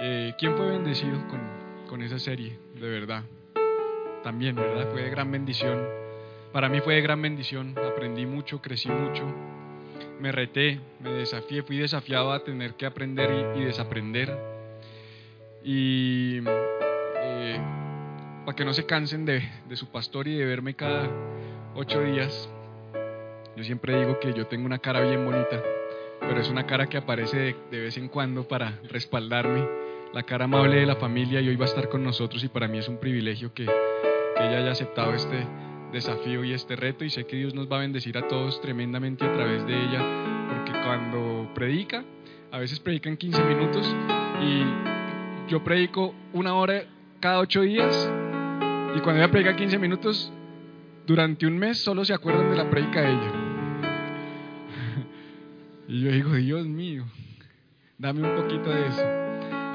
Eh, ¿Quién fue bendecido con, con esa serie? De verdad. También, ¿verdad? Fue de gran bendición. Para mí fue de gran bendición. Aprendí mucho, crecí mucho. Me reté, me desafié, fui desafiado a tener que aprender y, desaprender. Y eh, para que no se cansen de, de su pastor y de verme cada ocho días, yo siempre digo que yo tengo una cara bien bonita, pero es una cara que aparece de vez en cuando para respaldarme la cara amable de la familia y hoy va a estar con nosotros y para mí es un privilegio que, ella haya aceptado este desafío y este reto y sé que Dios nos va a bendecir a todos tremendamente a través de ella porque cuando predica, a veces predica en 15 minutos y yo predico una hora cada ocho días y cuando ella predica 15 minutos, durante un mes solo se acuerdan de la predica de ella. Y yo digo, Dios mío, dame un poquito de eso.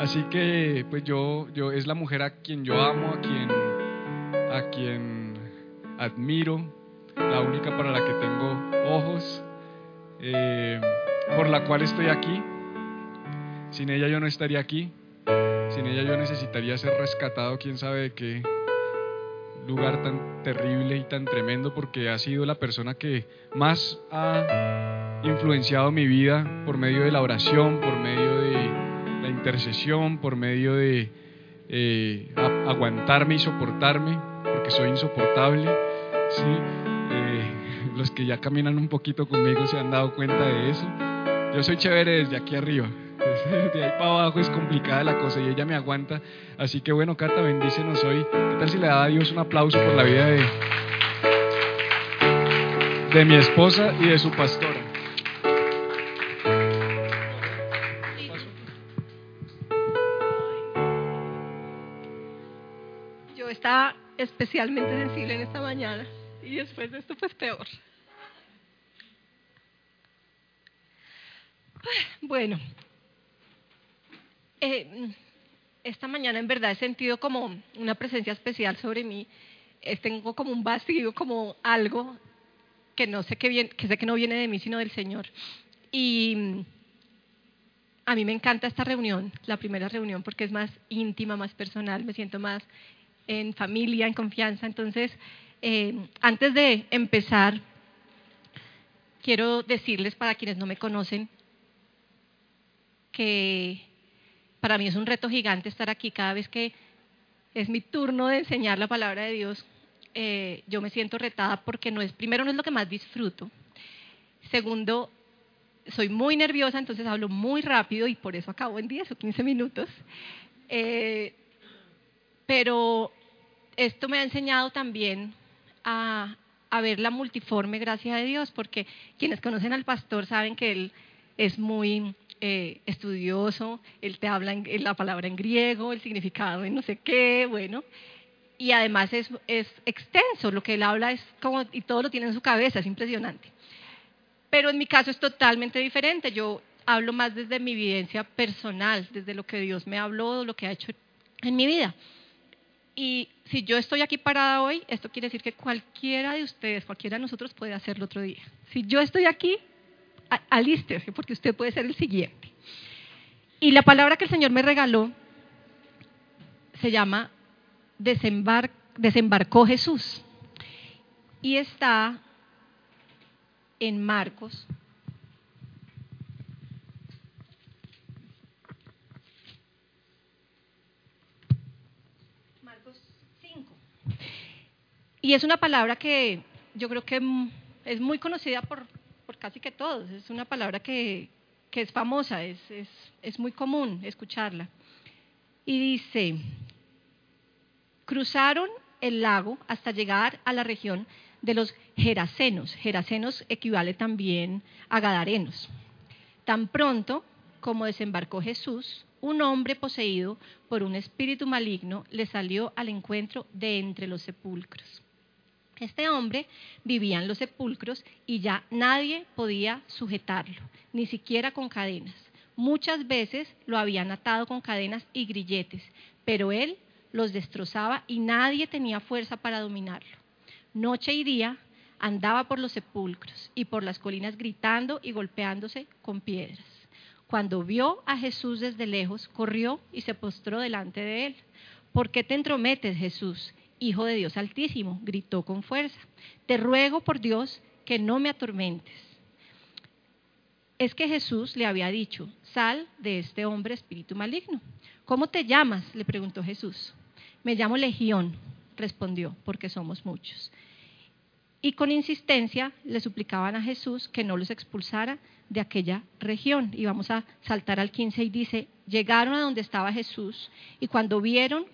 Así que pues yo, yo es la mujer a quien yo amo, a quien, a quien admiro, la única para la que tengo ojos, eh, por la cual estoy aquí. Sin ella yo no estaría aquí, sin ella yo necesitaría ser rescatado, quién sabe de qué lugar tan terrible y tan tremendo, porque ha sido la persona que más ha influenciado mi vida por medio de la oración, por medio de intercesión, por medio de eh, aguantarme y soportarme, porque soy insoportable. Eh, los que ya caminan un poquito conmigo se han dado cuenta de eso. Yo soy chévere desde aquí arriba. De ahí para abajo es complicada la cosa y ella me aguanta. Así que bueno, Cata, bendícenos hoy. ¿Qué tal si le da a Dios un aplauso por la vida de, de mi esposa y de su pastora? Especialmente sensible en esta mañana y después de esto pues peor. Bueno, eh, esta mañana en verdad he sentido como una presencia especial sobre mí. Eh, tengo como un vacío, como algo que no sé qué viene, que sé que no viene de mí sino del Señor. Y mm, a mí me encanta esta reunión, la primera reunión, porque es más íntima, más personal, me siento más en familia, en confianza. Entonces, eh, antes de empezar, quiero decirles para quienes no me conocen que para mí es un reto gigante estar aquí cada vez que es mi turno de enseñar la palabra de Dios. eh, yo me siento retada porque no es, primero no es lo que más disfruto. Segundo, soy muy nerviosa, entonces hablo muy rápido y por eso acabo en 10 o 15 minutos. Eh, pero esto me ha enseñado también a, ver la multiforme gracia de Dios, porque quienes conocen al pastor saben que él es muy eh, estudioso, él te habla en, la palabra en griego, el significado en no sé qué, bueno, y además es, es extenso, lo que él habla es como, y todo lo tiene en su cabeza, es impresionante. Pero en mi caso es totalmente diferente, yo hablo más desde mi vivencia personal, desde lo que Dios me habló, lo que ha hecho en mi vida. Y si yo estoy aquí parada hoy, esto quiere decir que cualquiera de ustedes, cualquiera de nosotros puede hacerlo otro día. Si yo estoy aquí, alístese, porque usted puede ser el siguiente. Y la palabra que el Señor me regaló se llama desembar- desembarcó Jesús. Y está en. Marcos Y es una palabra que yo creo que mm, es muy conocida por, casi que todos. Es una palabra que, es famosa, es muy común escucharla. Y dice, cruzaron el lago hasta llegar a la región de los Gerasenos. Gerasenos equivale también a Gadarenos. Tan pronto como desembarcó Jesús, un hombre poseído por un espíritu maligno le salió al encuentro de entre los sepulcros. Este hombre vivía en los sepulcros y ya nadie podía sujetarlo, ni siquiera con cadenas. Muchas veces lo habían atado con cadenas y grilletes, pero él los destrozaba y nadie tenía fuerza para dominarlo. Noche y día andaba por los sepulcros y por las colinas gritando y golpeándose con piedras. Cuando vio a Jesús desde lejos, corrió y se postró delante de él. ¿Por qué te entrometes, Jesús, Hijo de Dios Altísimo? gritó con fuerza. Te ruego por Dios que no me atormentes. Es que Jesús le había dicho, sal de este hombre espíritu maligno. ¿Cómo te llamas? le preguntó Jesús. Me llamo Legión, respondió, porque somos muchos. Y con insistencia le suplicaban a Jesús que no los expulsara de aquella región. Y vamos a saltar al 15 y dice, llegaron a donde estaba Jesús y cuando vieron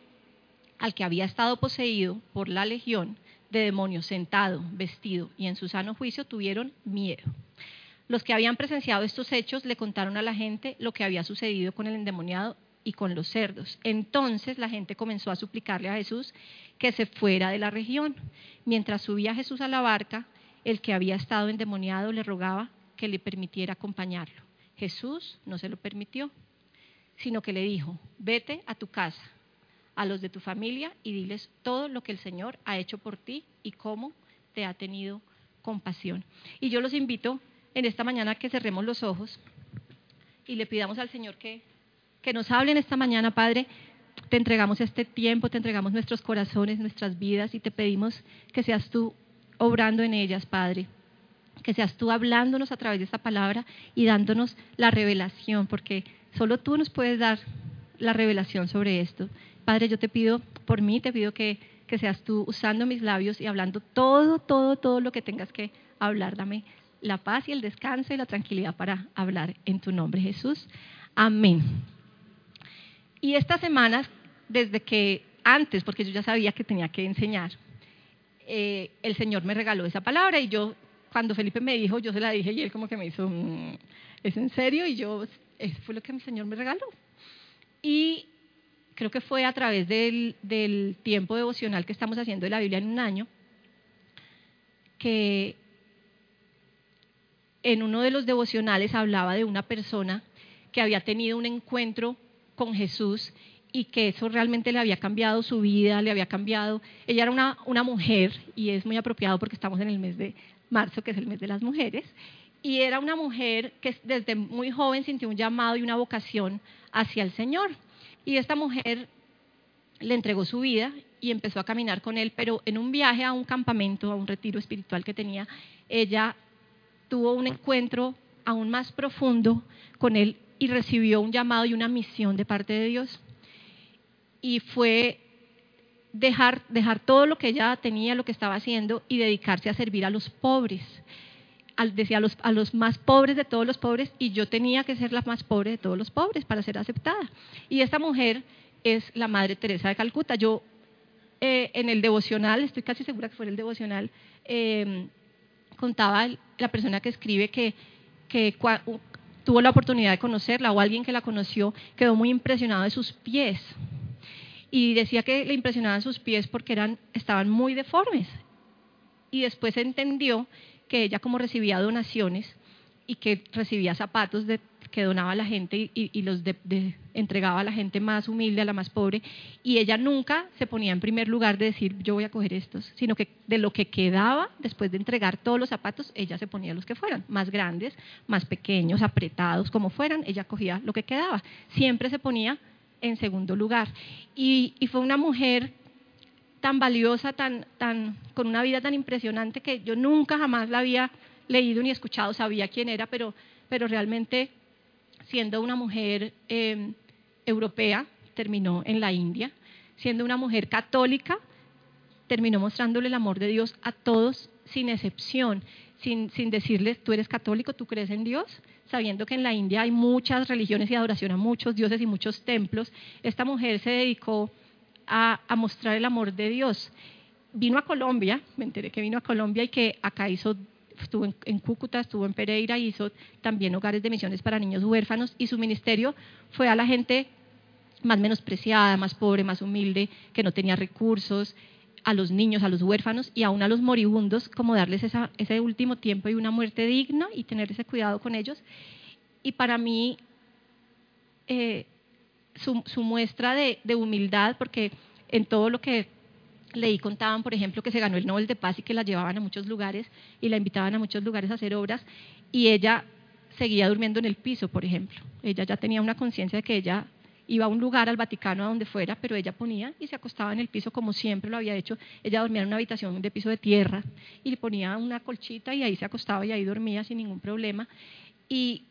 al que había estado poseído por la legión de demonios sentado, vestido y en su sano juicio, tuvieron miedo. Los que habían presenciado estos hechos le contaron a la gente lo que había sucedido con el endemoniado y con los cerdos. Entonces la gente comenzó a suplicarle a Jesús que se fuera de la región. Mientras subía Jesús a la barca, el que había estado endemoniado le rogaba que le permitiera acompañarlo. Jesús no se lo permitió, sino que le dijo, vete a tu casa, a los de tu familia y diles todo lo que el Señor ha hecho por ti y cómo te ha tenido compasión. Y yo los invito en esta mañana que cerremos los ojos y le pidamos al Señor que, que nos hable en esta mañana, Padre. Te entregamos este tiempo, te entregamos nuestros corazones, nuestras vidas y te pedimos que seas tú obrando en ellas, Padre. Que seas tú hablándonos a través de esta palabra y dándonos la revelación, porque solo tú nos puedes dar la revelación sobre esto. Padre, yo te pido por mí, te pido que, que seas tú usando mis labios y hablando todo, todo, todo lo que tengas que hablar. Dame la paz y el descanso y la tranquilidad para hablar en tu nombre, Jesús. Amén. Y estas semanas, desde que antes, porque yo ya sabía que tenía que enseñar, eh, el Señor me regaló esa palabra y yo, cuando Felipe me dijo, yo se la dije y él como que me hizo, mm, ¿es en serio? Y yo, eso fue lo que el Señor me regaló. Y creo que fue a través del, tiempo devocional que estamos haciendo de la Biblia en un año, que en uno de los devocionales hablaba de una persona que había tenido un encuentro con Jesús y que eso realmente le había cambiado su vida, le había cambiado. Ella era una mujer y es muy apropiado porque estamos en el mes de marzo, que es el mes de las mujeres, y era una mujer que desde muy joven sintió un llamado y una vocación hacia el Señor. Y esta mujer le entregó su vida y empezó a caminar con él, pero en un viaje a un campamento, a un retiro espiritual que tenía, ella tuvo un encuentro aún más profundo con él y recibió un llamado y una misión de parte de Dios. Y fue dejar, dejar todo lo que ella tenía, lo que estaba haciendo y dedicarse a servir a los pobres. Decía a los, a los más pobres de todos los pobres y yo tenía que ser la más pobre de todos los pobres para ser aceptada. Y esta mujer es la Madre Teresa de Calcuta. Yo eh, en el devocional, estoy casi segura que fue el devocional, eh, contaba la persona que escribe que, que tuvo la oportunidad de conocerla o alguien que la conoció quedó muy impresionado de sus pies. Y decía que le impresionaban sus pies porque eran, estaban muy deformes. Y después entendió que ella como recibía donaciones y que recibía zapatos de que donaba a la gente y, los entregaba a la gente más humilde, a la más pobre, y ella nunca se ponía en primer lugar de decir yo voy a coger estos, sino que de lo que quedaba después de entregar todos los zapatos, ella se ponía los que fueran, más grandes, más pequeños, apretados, como fueran, ella cogía lo que quedaba, siempre se ponía en segundo lugar. Y fue una mujer tan valiosa, tan, tan, con una vida tan impresionante que yo nunca jamás la había leído ni escuchado, sabía quién era, pero, pero realmente siendo una mujer em, europea, terminó en la India, siendo una mujer católica, terminó mostrándole el amor de Dios a todos sin excepción, sin, sin decirles, tú eres católico, tú crees en Dios, sabiendo que en la India hay muchas religiones y adoración a muchos dioses y muchos templos, esta mujer se dedicó a, mostrar el amor de Dios. Vino a Colombia, me enteré que vino a Colombia y que acá hizo estuvo en, Cúcuta, estuvo en Pereira, hizo también hogares de misiones para niños huérfanos y su ministerio fue a la gente más menospreciada, más pobre, más humilde, que no tenía recursos, a los niños, a los huérfanos y aún a los moribundos, como darles ese último tiempo y una muerte digna y tener ese cuidado con ellos. Y para mí, eh, su, muestra de, de, humildad, porque en todo lo que leí contaban, por ejemplo, que se ganó el Nobel de Paz y que la llevaban a muchos lugares y la invitaban a muchos lugares a hacer obras, y ella seguía durmiendo en el piso, por ejemplo. Ella ya tenía una conciencia de que ella iba a un lugar, al Vaticano, a donde fuera, pero ella ponía y se acostaba en el piso como siempre lo había hecho. Ella dormía en una habitación de piso de tierra y le ponía una colchita y ahí se acostaba y ahí dormía sin ningún problema. Y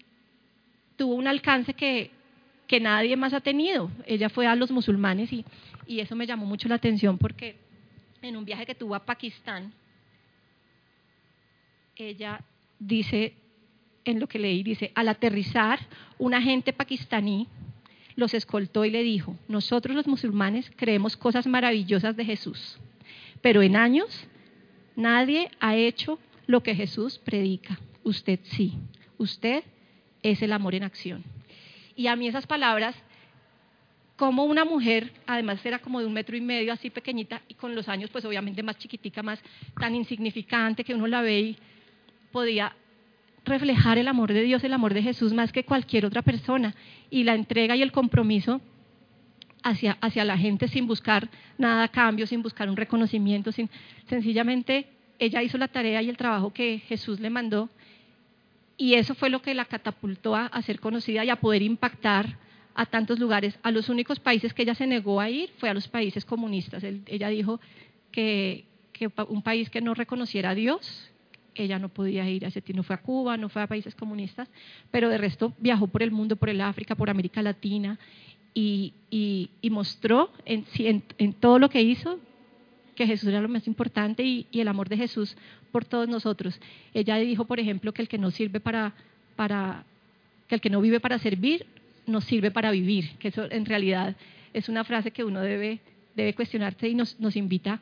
tuvo un alcance que, que nadie más ha tenido. Ella fue a los musulmanes y, y eso me llamó mucho la atención porque en un viaje que tuvo a Pakistán, ella dice, en lo que leí, dice, al aterrizar, un agente pakistaní los escoltó y le dijo, nosotros los musulmanes creemos cosas maravillosas de Jesús, pero en años nadie ha hecho lo que Jesús predica. Usted sí, usted es el amor en acción. Y a mí esas palabras, como una mujer, además era como de un metro y medio, así pequeñita, y con los años pues obviamente más chiquitica, más tan insignificante que uno la ve y podía reflejar el amor de Dios, el amor de Jesús más que cualquier otra persona. Y la entrega y el compromiso hacia, hacia la gente sin buscar nada a cambio, sin buscar un reconocimiento, sin, sencillamente ella hizo la tarea y el trabajo que Jesús le mandó y eso fue lo que la catapultó a, ser conocida y a poder impactar a tantos lugares. A los únicos países que ella se negó a ir fue a los países comunistas. ella dijo que, un país que no reconociera a Dios ella no podía ir a ese no fue a Cuba, no fue a países comunistas, pero de resto viajó por el mundo, por el África, por América Latina y, mostró en, todo lo que hizo que Jesús era lo más importante y, el amor de Jesús por todos nosotros. Ella dijo, por ejemplo, que el que no sirve para, para que el que no vive para servir, no sirve para vivir, que eso en realidad es una frase que uno debe, debe cuestionarse y nos, nos invita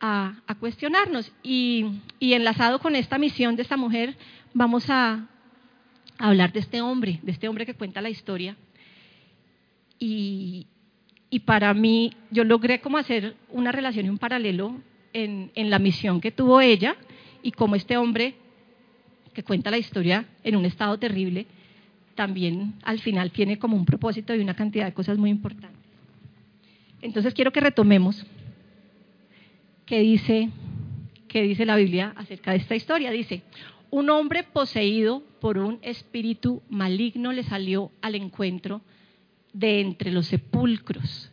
a, cuestionarnos. Y, enlazado con esta misión de esta mujer, vamos a, hablar de este hombre, de este hombre que cuenta la historia. Y, para mí, yo logré como hacer una relación y un paralelo en, la misión que tuvo ella y como este hombre que cuenta la historia en un estado terrible, también al final tiene como un propósito y una cantidad de cosas muy importantes. Entonces quiero que retomemos que dice, que dice la Biblia acerca de esta historia. Dice, un hombre poseído por un espíritu maligno le salió al encuentro de entre los sepulcros.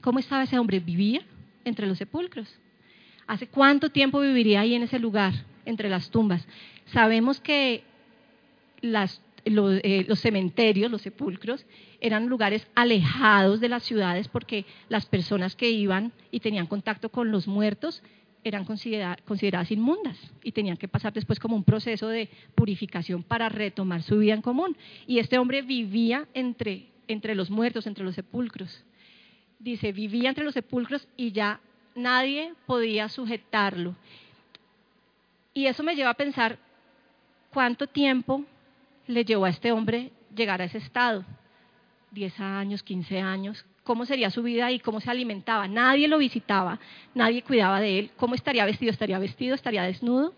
¿Cómo estaba ese hombre? Vivía entre los sepulcros. ¿Hace cuánto tiempo viviría ahí en ese lugar, entre las tumbas? Sabemos que eh, los, cementerios, los sepulcros, eran lugares alejados de las ciudades porque las personas que iban y tenían contacto con los muertos eran consideradas inmundas y tenían que pasar después como un proceso de purificación para retomar su vida en común. Y este hombre vivía entre, entre los muertos, entre los sepulcros. Dice, vivía entre los sepulcros y ya nadie podía sujetarlo. Y eso me lleva a pensar cuánto tiempo le llevó a este hombre llegar a ese estado? 10 años, 15 años. ¿Cómo sería su vida y cómo se alimentaba? Nadie lo visitaba, nadie cuidaba de él. ¿Cómo estaría vestido? ¿Estaría vestido? ¿Estaría desnudo?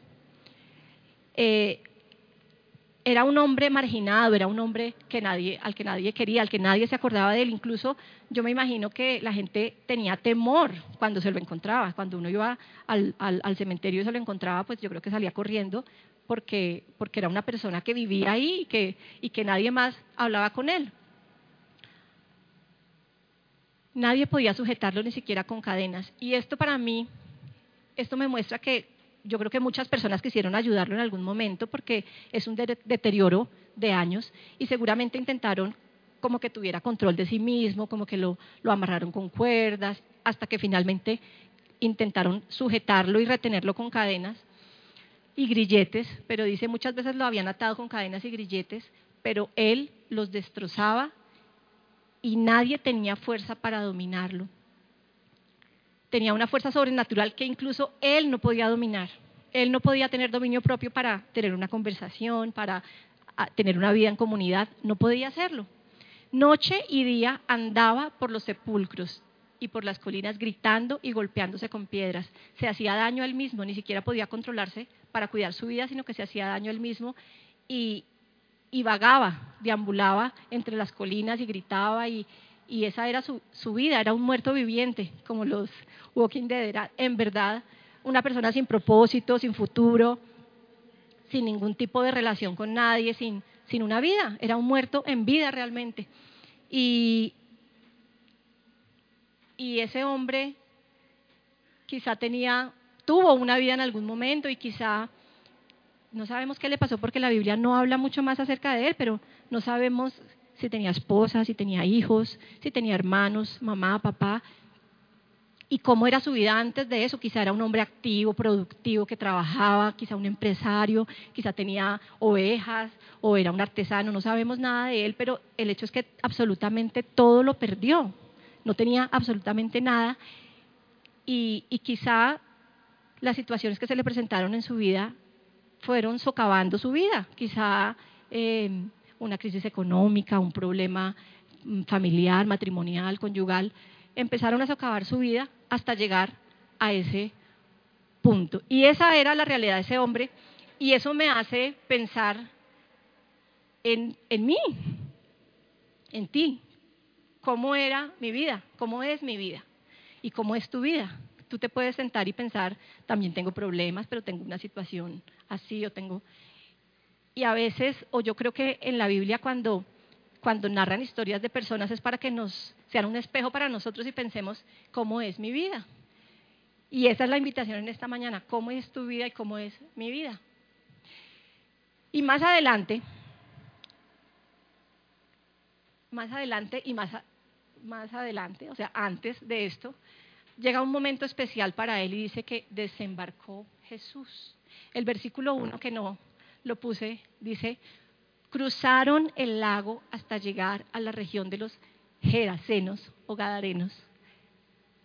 Eh, era un hombre marginado, era un hombre al que nadie quería, al que nadie se acordaba de él. Incluso yo me imagino que la gente tenía temor cuando se lo encontraba. Cuando uno iba al, cementerio y se lo encontraba, pues yo creo que salía corriendo porque, era una persona que vivía ahí y que nadie más hablaba con él. Nadie podía sujetarlo ni siquiera con cadenas. Y esto para mí, esto me muestra que yo creo que muchas personas quisieron ayudarlo en algún momento porque es un deterioro de años y seguramente intentaron como que tuviera control de sí mismo, como que lo, lo amarraron con cuerdas, hasta que finalmente intentaron sujetarlo y retenerlo con cadenas y grilletes, pero dice muchas veces lo habían atado con cadenas y grilletes, pero él los destrozaba y nadie tenía fuerza para dominarlo. Tenía una fuerza sobrenatural que incluso él no podía dominar. Él no podía tener dominio propio para tener una conversación, para ah, tener una vida en comunidad, no podía hacerlo. Noche y día andaba por los sepulcros y por las colinas gritando y golpeándose con piedras. Se hacía daño él mismo, ni siquiera podía controlarse para cuidar su vida, sino que se hacía daño él mismo y, vagaba, deambulaba entre las colinas y gritaba y, esa era su, su, vida, era un muerto viviente, como los Walking Dead, era en verdad una persona sin propósito, sin futuro, sin ningún tipo de relación con nadie, sin, sin una vida, era un muerto en vida realmente. Y, y ese hombre quizá tenía, tuvo una vida en algún momento y quizá no sabemos qué le pasó porque la Biblia no habla mucho más acerca de él, pero no sabemos si tenía esposa, si tenía hijos, si tenía hermanos, mamá, papá, y cómo era su vida antes de eso. Quizá era un hombre activo, productivo, que trabajaba, quizá un empresario, quizá tenía ovejas o era un artesano, no sabemos nada de él, pero el hecho es que absolutamente todo lo perdió, no tenía absolutamente nada. Y, quizá las situaciones que se le presentaron en su vida fueron socavando su vida, quizá eh, una crisis económica, un problema mm, familiar, matrimonial, conyugal, empezaron a socavar su vida hasta llegar a ese punto. Y esa era la realidad de ese hombre y eso me hace pensar en, en mí, en ti, cómo era mi vida, cómo es mi vida y cómo es tu vida. Tú te puedes sentar y pensar, también tengo problemas, pero tengo una situación así, o tengo... Y a veces, o yo creo que en la Biblia cuando cuando narran historias de personas es para que nos sean un espejo para nosotros y pensemos cómo es mi vida. Y esa es la invitación en esta mañana, cómo es tu vida y cómo es mi vida. Y más adelante, más adelante y más, más adelante, o sea, antes de esto, llega un momento especial para él y dice que desembarcó Jesús. El versículo 1 que no lo puse dice, cruzaron el lago hasta llegar a la región de los Gerasenos o Gadarenos,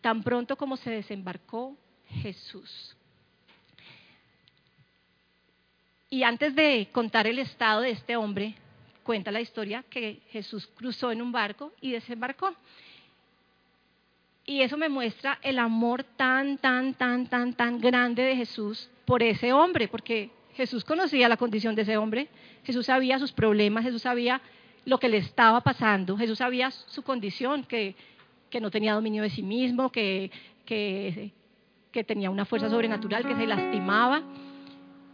tan pronto como se desembarcó Jesús. Y antes de contar el estado de este hombre, cuenta la historia que Jesús cruzó en un barco y desembarcó. Y eso me muestra el amor tan, tan, tan, tan, tan grande de Jesús por ese hombre, porque Jesús conocía la condición de ese hombre, Jesús sabía sus problemas, Jesús sabía lo que le estaba pasando, Jesús sabía su condición, que, no tenía dominio de sí mismo, que, que, que tenía una fuerza sobrenatural, que se lastimaba,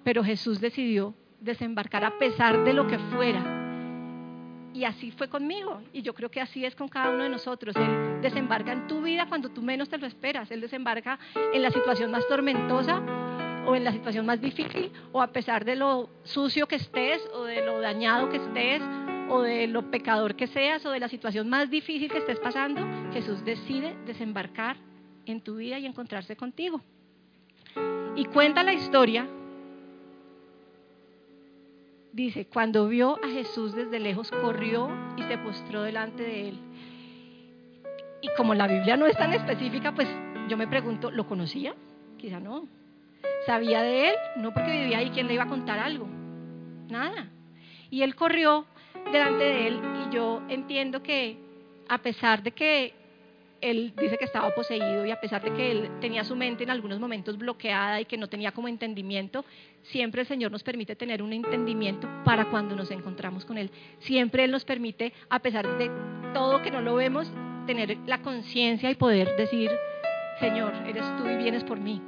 pero Jesús decidió desembarcar a pesar de lo que fuera. Y así fue conmigo. Y yo creo que así es con cada uno de nosotros. Él desembarca en tu vida cuando tú menos te lo esperas. Él desembarca en la situación más tormentosa o en la situación más difícil, o a pesar de lo sucio que estés, o de lo dañado que estés, o de lo pecador que seas, o de la situación más difícil que estés pasando, Jesús decide desembarcar en tu vida y encontrarse contigo. Y cuenta la historia, dice, cuando vio a Jesús desde lejos, corrió y se postró delante de él. Y como la Biblia no es tan específica, pues yo me pregunto, ¿lo conocía? Quizá no. ¿Sabía de él? No porque vivía ahí, ¿quién le iba a contar algo? Nada. Y él corrió delante de él y yo entiendo que a pesar de que él dice que estaba poseído y a pesar de que él tenía su mente en algunos momentos bloqueada y que no tenía como entendimiento, siempre el Señor nos permite tener un entendimiento para cuando nos encontramos con Él. Siempre Él nos permite, a pesar de todo que no lo vemos, tener la conciencia y poder decir, Señor, eres tú y vienes por mí.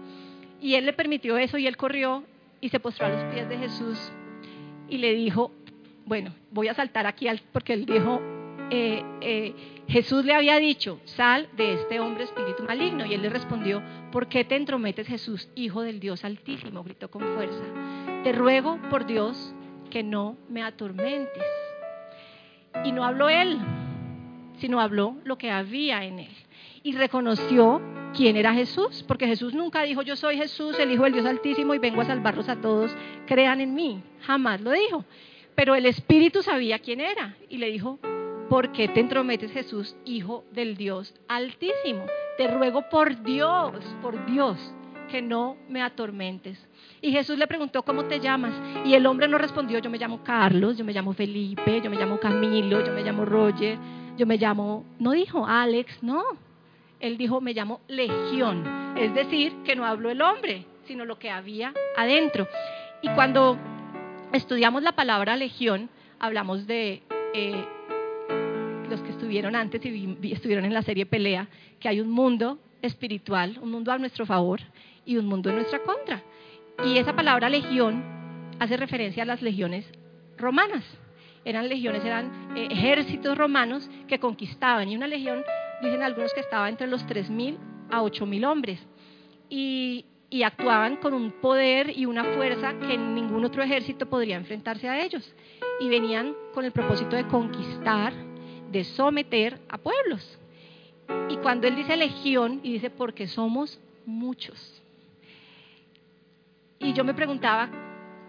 Y él le permitió eso y él corrió y se postró a los pies de Jesús y le dijo, bueno, voy a saltar aquí porque él dijo, eh, eh, Jesús le había dicho, sal de este hombre espíritu maligno. Y él le respondió, ¿por qué te entrometes Jesús, hijo del Dios altísimo? Gritó con fuerza. Te ruego por Dios que no me atormentes. Y no habló él, sino habló lo que había en él. Y reconoció quién era Jesús, porque Jesús nunca dijo, yo soy Jesús, el Hijo del Dios Altísimo, y vengo a salvarlos a todos, crean en mí. Jamás lo dijo. Pero el Espíritu sabía quién era y le dijo, ¿por qué te entrometes Jesús, Hijo del Dios Altísimo? Te ruego por Dios, por Dios, que no me atormentes. Y Jesús le preguntó, ¿cómo te llamas? Y el hombre no respondió, yo me llamo Carlos, yo me llamo Felipe, yo me llamo Camilo, yo me llamo Roger yo me llamo, no dijo Alex, no. Él dijo, me llamo Legión. Es decir, que no habló el hombre, sino lo que había adentro. Y cuando estudiamos la palabra Legión, hablamos de eh, los que estuvieron antes y estuvieron en la serie Pelea, que hay un mundo espiritual, un mundo a nuestro favor y un mundo en nuestra contra. Y esa palabra legión hace referencia a las legiones romanas. Eran legiones, eran eh, ejércitos romanos que conquistaban. Y una legión, dicen algunos que estaba entre los 3.000 a 8.000 hombres. Y, y actuaban con un poder y una fuerza que ningún otro ejército podría enfrentarse a ellos. Y venían con el propósito de conquistar, de someter a pueblos. Y cuando él dice legión, y dice porque somos muchos. Y yo me preguntaba,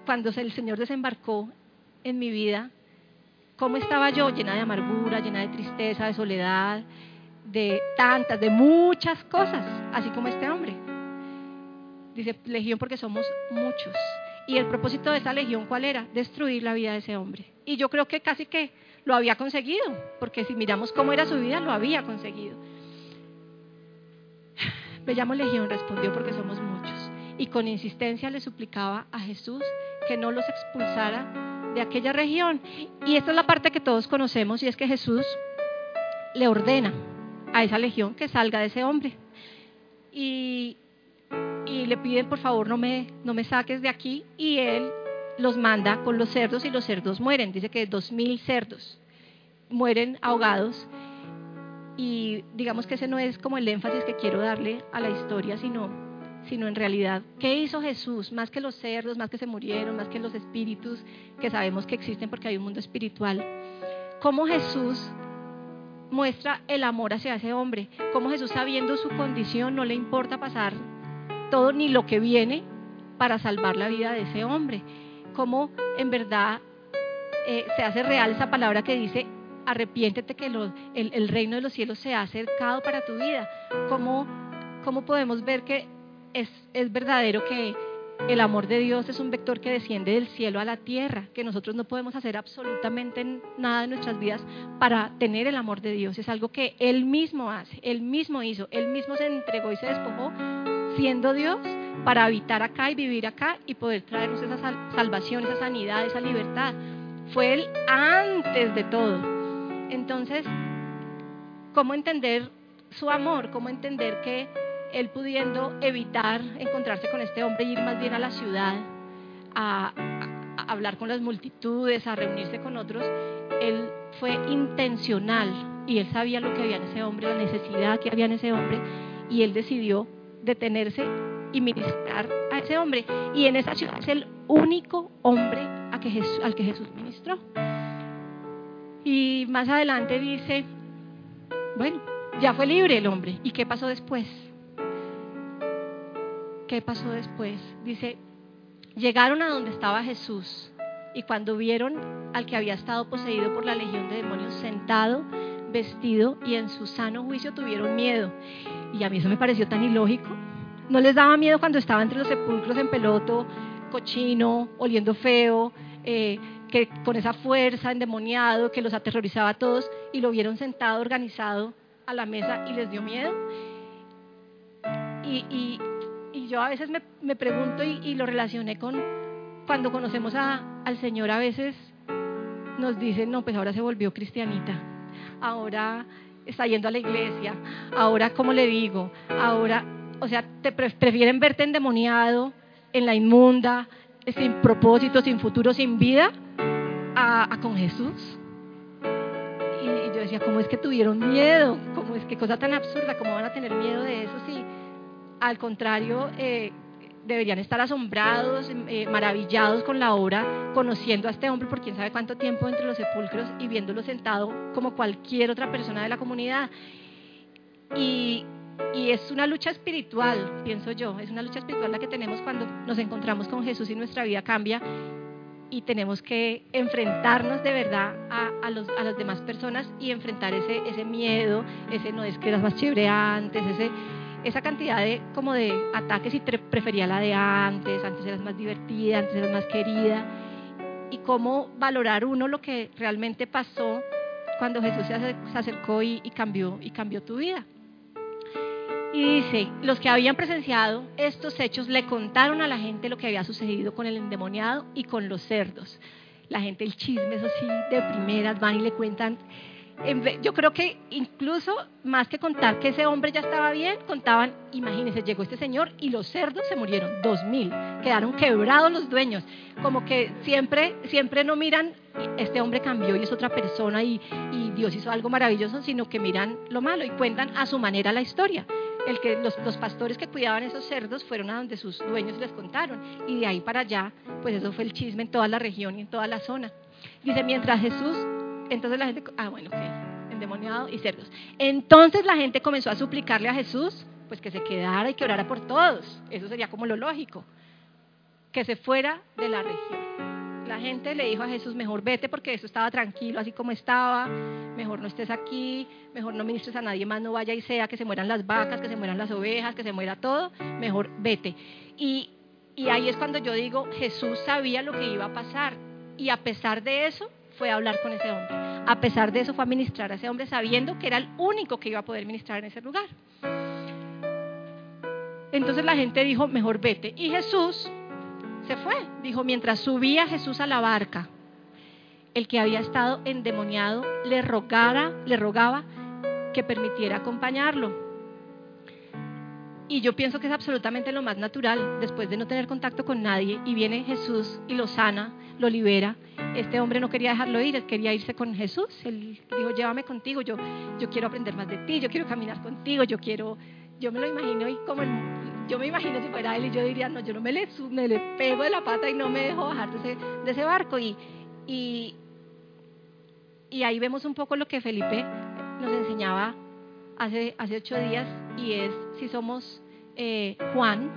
cuando el Señor desembarcó en mi vida, ¿cómo estaba yo? Llena de amargura, llena de tristeza, de soledad, de tantas, de muchas cosas, así como este hombre. Dice legión porque somos muchos. Y el propósito de esa legión, ¿cuál era? Destruir la vida de ese hombre. Y yo creo que casi que lo había conseguido, porque si miramos cómo era su vida, lo había conseguido. Me llamo Legión, respondió, porque somos muchos. Y con insistencia le suplicaba a Jesús que no los expulsara de aquella región. Y esta es la parte que todos conocemos, y es que Jesús le ordena a esa legión que salga de ese hombre. Y, y le piden, por favor, no me, no me saques de aquí. Y él los manda con los cerdos y los cerdos mueren. Dice que dos mil cerdos mueren ahogados. Y digamos que ese no es como el énfasis que quiero darle a la historia, sino, sino en realidad, ¿qué hizo Jesús? Más que los cerdos, más que se murieron, más que los espíritus que sabemos que existen porque hay un mundo espiritual. ¿Cómo Jesús muestra el amor hacia ese hombre? ¿Cómo Jesús sabiendo su condición no le importa pasar todo ni lo que viene para salvar la vida de ese hombre? cómo en verdad eh, se hace real esa palabra que dice, arrepiéntete que el, reino de los cielos se ha acercado para tu vida. ¿Cómo, cómo podemos ver que es, es verdadero que el amor de Dios es un vector que desciende del cielo a la tierra, que nosotros no podemos hacer absolutamente nada en nuestras vidas para tener el amor de Dios. Es algo que Él mismo hace, Él mismo hizo, Él mismo se entregó y se despojó siendo Dios para habitar acá y vivir acá y poder traernos esa salvación, esa sanidad, esa libertad. Fue Él antes de todo. Entonces, ¿cómo entender su amor? ¿Cómo entender que Él pudiendo evitar encontrarse con este hombre y ir más bien a la ciudad, a, hablar con las multitudes, a reunirse con otros, Él fue intencional y Él sabía lo que había en ese hombre, la necesidad que había en ese hombre, y Él decidió detenerse y ministrar a ese hombre. Y en esa ciudad es el único hombre al que Jesús ministró. Y más adelante dice, bueno, ya fue libre el hombre. ¿Y qué pasó después? ¿Qué pasó después? Dice, llegaron a donde estaba Jesús y cuando vieron al que había estado poseído por la legión de demonios sentado, vestido y en su sano juicio tuvieron miedo. Y a mí eso me pareció tan ilógico. No les daba miedo cuando estaba entre los sepulcros en peloto, cochino, oliendo feo, eh, que con esa fuerza endemoniado que los aterrorizaba a todos y lo vieron sentado, organizado a la mesa y les dio miedo. Y, yo a veces me, pregunto y, lo relacioné con cuando conocemos a, al Señor, a veces nos dicen, no, pues ahora se volvió cristianita, ahora está yendo a la iglesia, ahora, ¿cómo le digo? Ahora, o sea, te prefieren verte endemoniado, en la inmunda, sin propósito, sin futuro, sin vida, a, con Jesús. Y, yo decía, ¿cómo es que tuvieron miedo? ¿Cómo es que cosa tan absurda? ¿Cómo van a tener miedo de eso? Sí, al contrario, eh, deberían estar asombrados, eh, maravillados con la obra, conociendo a este hombre por quién sabe cuánto tiempo entre los sepulcros y viéndolo sentado como cualquier otra persona de la comunidad. Y, es una lucha espiritual, pienso yo, es una lucha espiritual la que tenemos cuando nos encontramos con Jesús y nuestra vida cambia y tenemos que enfrentarnos de verdad a, a, los, a las demás personas y enfrentar ese, ese miedo, ese no es que eras más chévere antes, ese esa cantidad de como de ataques y prefería la de antes, antes eras más divertida, antes eras más querida y cómo valorar uno lo que realmente pasó cuando Jesús se acercó y, cambió, y cambió tu vida. Y dice, los que habían presenciado estos hechos le contaron a la gente lo que había sucedido con el endemoniado y con los cerdos. La gente, el chisme, eso sí, de primeras, van y le cuentan yo creo que incluso más que contar que ese hombre ya estaba bien, contaban, imagínense, llegó este señor y los cerdos se murieron, dos mil, quedaron quebrados los dueños, como que siempre, siempre no miran, este hombre cambió y es otra persona y, Dios hizo algo maravilloso, sino que miran lo malo y cuentan a su manera la historia. El que los, los pastores que cuidaban esos cerdos fueron a donde sus dueños les contaron y de ahí para allá, pues eso fue el chisme en toda la región y en toda la zona. Dice, mientras Jesús entonces la gente, ah, bueno, ok, endemoniado y cerdos. Entonces la gente comenzó a suplicarle a Jesús, pues que se quedara y que orara por todos. Eso sería como lo lógico. Que se fuera de la región. La gente le dijo a Jesús, mejor vete porque eso estaba tranquilo así como estaba, mejor no estés aquí, mejor no ministres a nadie más, no vaya y sea, que se mueran las vacas, que se mueran las ovejas, que se muera todo, mejor vete. Y, y ahí es cuando yo digo, Jesús sabía lo que iba a pasar y a pesar de eso, fue a hablar con ese hombre. A pesar de eso fue a ministrar a ese hombre sabiendo que era el único que iba a poder ministrar en ese lugar. Entonces la gente dijo, mejor vete. Y Jesús se fue. Dijo, mientras subía Jesús a la barca, el que había estado endemoniado le rogara, le rogaba que permitiera acompañarlo. Y yo pienso que es absolutamente lo más natural, después de no tener contacto con nadie, y viene Jesús y lo sana, lo libera. Este hombre no quería dejarlo ir, él quería irse con Jesús. Él dijo, llévame contigo, yo, yo quiero aprender más de ti, yo quiero caminar contigo, yo quiero, yo me lo imagino y como yo me imagino si fuera él y yo diría, no, yo no me le, me pego de la pata y no me dejo bajar de ese, de ese barco. Y, y, y ahí vemos un poco lo que Felipe nos enseñaba hace, hace ocho días y es si somos eh, Juan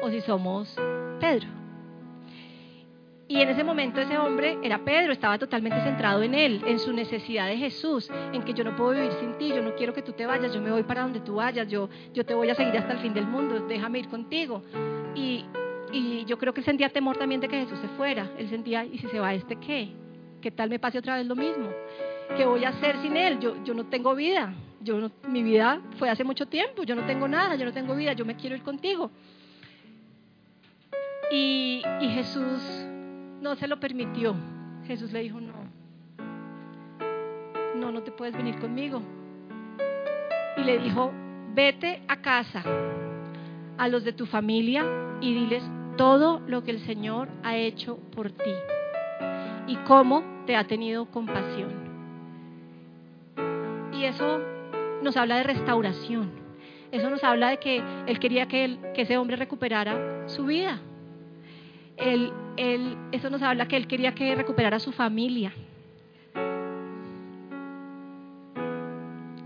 o si somos Pedro. Y en ese momento ese hombre era Pedro, estaba totalmente centrado en él, en su necesidad de Jesús, en que yo no puedo vivir sin ti, yo no quiero que tú te vayas, yo me voy para donde tú vayas, yo, yo te voy a seguir hasta el fin del mundo, déjame ir contigo. Y, y yo creo que sentía temor también de que Jesús se fuera, él sentía, ¿y si se va este qué? ¿Qué tal me pase otra vez lo mismo? ¿Qué voy a hacer sin él? Yo, yo no tengo vida, yo mi vida fue hace mucho tiempo, yo no tengo nada, yo no tengo vida, yo me quiero ir contigo. Y, y Jesús no se lo permitió. Jesús le dijo, no, no, no te puedes venir conmigo. Y le dijo, vete a casa a los de tu familia y diles todo lo que el Señor ha hecho por ti y cómo te ha tenido compasión. Y eso nos habla de restauración. Eso nos habla de que Él quería que, ese hombre recuperara su vida. Él, él, eso nos habla que Él quería que recuperara su familia.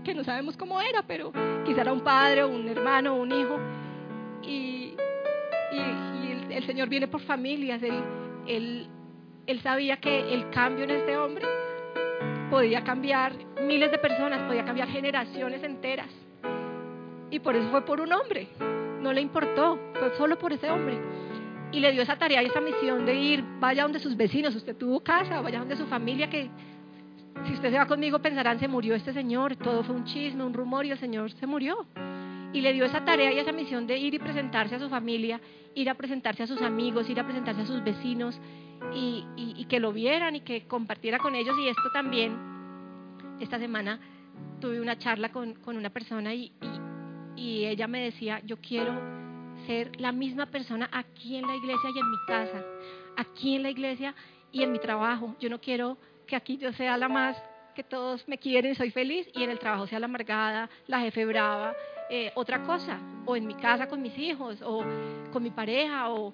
Que no sabemos cómo era, pero quizá era un padre, un hermano, un hijo. Y, y, el, Señor viene por familias. Él, él, él sabía que el cambio en este hombre podía cambiar miles de personas, podía cambiar generaciones enteras. Y por eso fue por un hombre, no le importó, fue solo por ese hombre. Y le dio esa tarea y esa misión de ir, vaya donde sus vecinos, usted tuvo casa, vaya donde su familia, que si usted se va conmigo pensarán, se murió este señor, todo fue un chisme, un rumor y el señor se murió. Y le dio esa tarea y esa misión de ir y presentarse a su familia, ir a presentarse a sus amigos, ir a presentarse a sus vecinos y, que lo vieran y que compartiera con ellos. Y esto también esta semana tuve una charla con, una persona y, y, ella me decía, yo quiero ser la misma persona aquí en la iglesia y en mi casa, aquí en la iglesia y en mi trabajo. Yo no quiero que aquí yo sea la más que todos me quieren, soy feliz, y en el trabajo sea la amargada, la jefe brava, eh, otra cosa, o en mi casa con mis hijos, o con mi pareja, o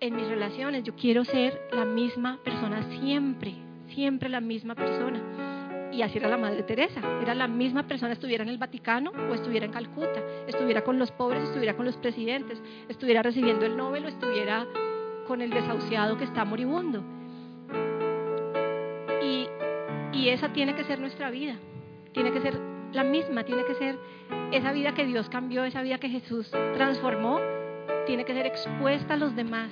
en mis relaciones. Yo quiero ser la misma persona siempre, siempre la misma persona. Y así era la Madre Teresa. Era la misma persona, estuviera en el Vaticano o estuviera en Calcuta, estuviera con los pobres, estuviera con los presidentes, estuviera recibiendo el Nobel o estuviera con el desahuciado que está moribundo. Y, y esa tiene que ser nuestra vida. Tiene que ser la misma, tiene que ser esa vida que Dios cambió, esa vida que Jesús transformó, tiene que ser expuesta a los demás.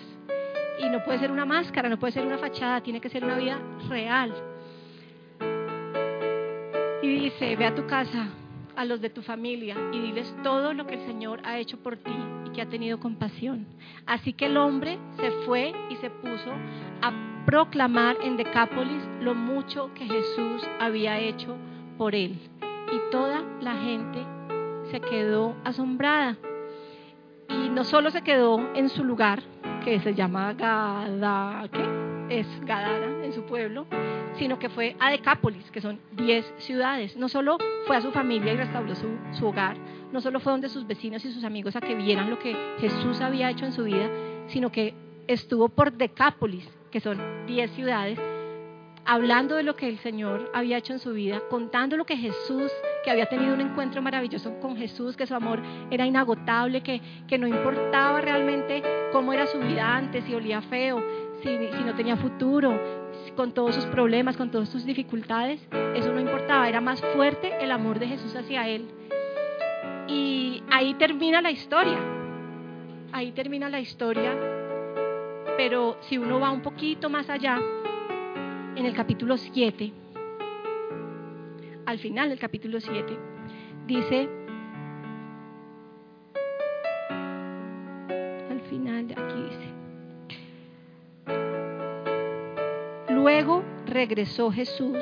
Y no puede ser una máscara, no puede ser una fachada, tiene que ser una vida real y dice, ve a tu casa, a los de tu familia, y diles todo lo que el Señor ha hecho por ti y que ha tenido compasión. Así que el hombre se fue y se puso a proclamar en Decápolis lo mucho que Jesús había hecho por él. Y toda la gente se quedó asombrada. Y no solo se quedó en su lugar, que se llama Gada, ¿qué? Es Gadara en su pueblo, sino que fue a Decápolis, que son 10 ciudades. No solo fue a su familia y restauró su, su hogar, no solo fue donde sus vecinos y sus amigos a que vieran lo que Jesús había hecho en su vida, sino que estuvo por Decápolis, que son 10 ciudades, hablando de lo que el Señor había hecho en su vida, contando lo que Jesús, que había tenido un encuentro maravilloso con Jesús, que su amor era inagotable, que, que no importaba realmente cómo era su vida antes, si olía feo, si, si no tenía futuro, con todos sus problemas, con todas sus dificultades, eso no importaba, era más fuerte el amor de Jesús hacia él. Y ahí termina la historia, ahí termina la historia, pero si uno va un poquito más allá, en el capítulo 7, al final del capítulo 7, dice, al final, aquí dice, luego regresó Jesús